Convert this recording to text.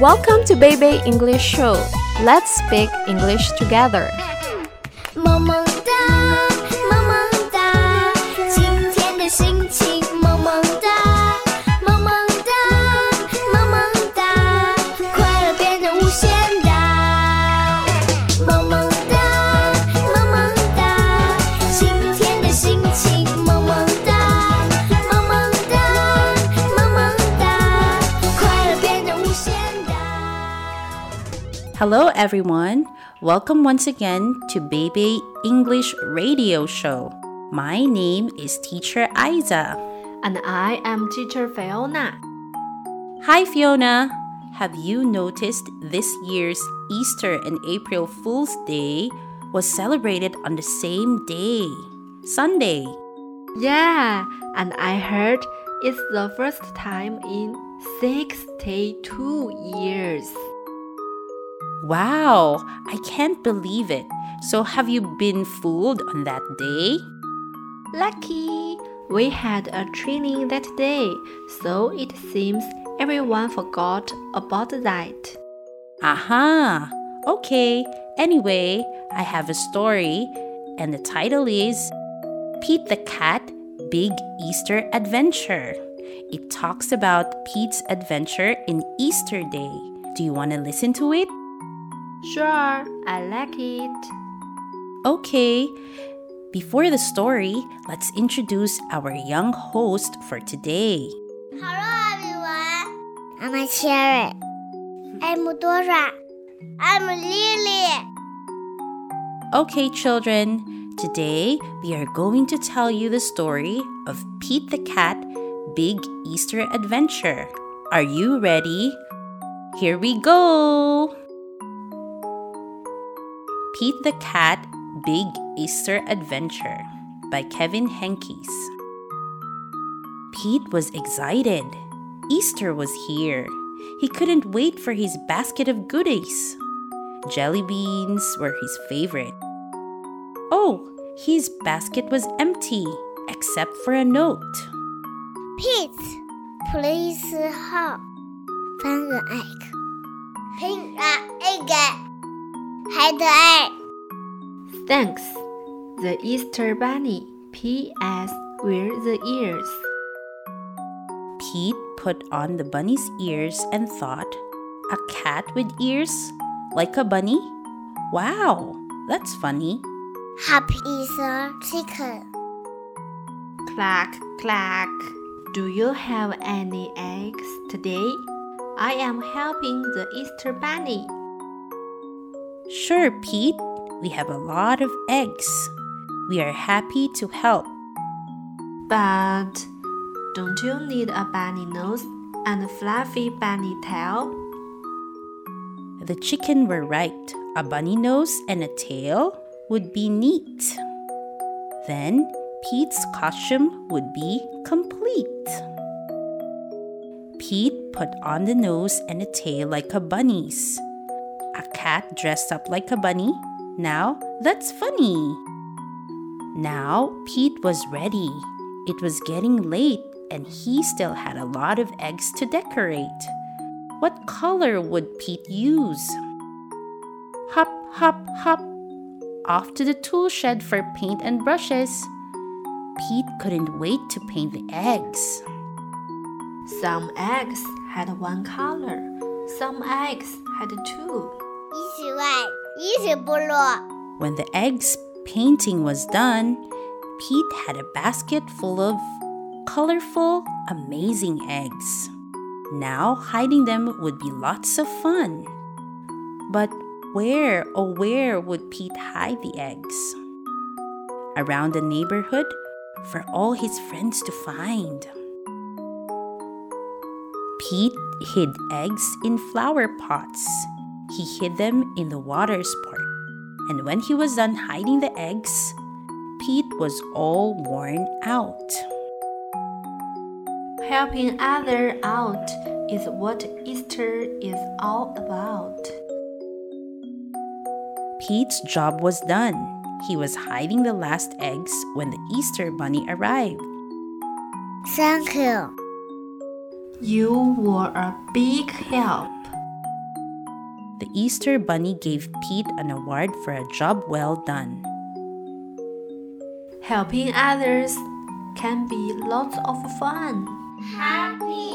Welcome to Baby English Show. Let's speak English together. Hello, everyone. Welcome once again to Baby English Radio Show. My name is Teacher Aizza. And I am teacher Fiona. Hi, Fiona. Have you noticed this year's Easter and April Fool's Day was celebrated on the same day, Sunday? Yeah, and I heard it's the first time in 62 years. Wow, I can't believe it. So, have you been fooled on that day? Lucky! We had a training that day, so it seems everyone forgot about that. Aha! Okay, anyway, I have a story, and the title is Pete the Cat Big Easter Adventure. It talks about Pete's adventure in Easter Day. Do you want to listen to it? Sure, I like it. Okay. Before the story, let's introduce our young host for today. Hello everyone. I'm Cherry. I'm Dora. I'm Lily. Okay, children, today we are going to tell you the story of Pete the Cat Big Easter Adventure. Are you ready? Here we go! Pete the Cat Big Easter Adventure by Kevin Henkes. Pete was excited. Easter was here. He couldn't wait for his basket of goodies. Jelly beans were his favorite. Oh, his basket was empty except for a note. Pete, please help find the egg. Find the egg. Hide the egg. Thanks. The Easter Bunny. P.S. Where the ears? Pete put on the bunny's ears and thought, A cat with ears? Like a bunny? Wow, that's funny. Happy Easter chicken. Clack, clack. Do you have any eggs today? I am helping the Easter Bunny. Sure, Pete, we have a lot of eggs. We are happy to help. But don't you need a bunny nose and a fluffy bunny tail? The chicken were right. A bunny nose and a tail would be neat. Then Pete's costume would be complete. Pete put on the nose and a tail like a bunny's. A cat dressed up like a bunny. Now that's funny. Now Pete was ready. It was getting late and he still had a lot of eggs to decorate. What color would Pete use? Hop, hop, hop. Off to the tool shed for paint and brushes. Pete couldn't wait to paint the eggs. Some eggs had one color, some eggs had two. 一是 white，一是 blue。 When the eggs painting was done, Pete had a basket full of colorful, amazing eggs. Now hiding them would be lots of fun. But where, oh, where would Pete hide the eggs? Around the neighborhood for all his friends to find. Pete hid eggs in flower pots. he hid them in the water sport. And when he was done hiding the eggs, Pete was all worn out. Helping other out is what Easter is all about. Pete's job was done. He was hiding the last eggs when the Easter bunny arrived. Thank you. You were a big help. The Easter Bunny gave Pete an award for a job well done. Helping others can be lots of fun. Happy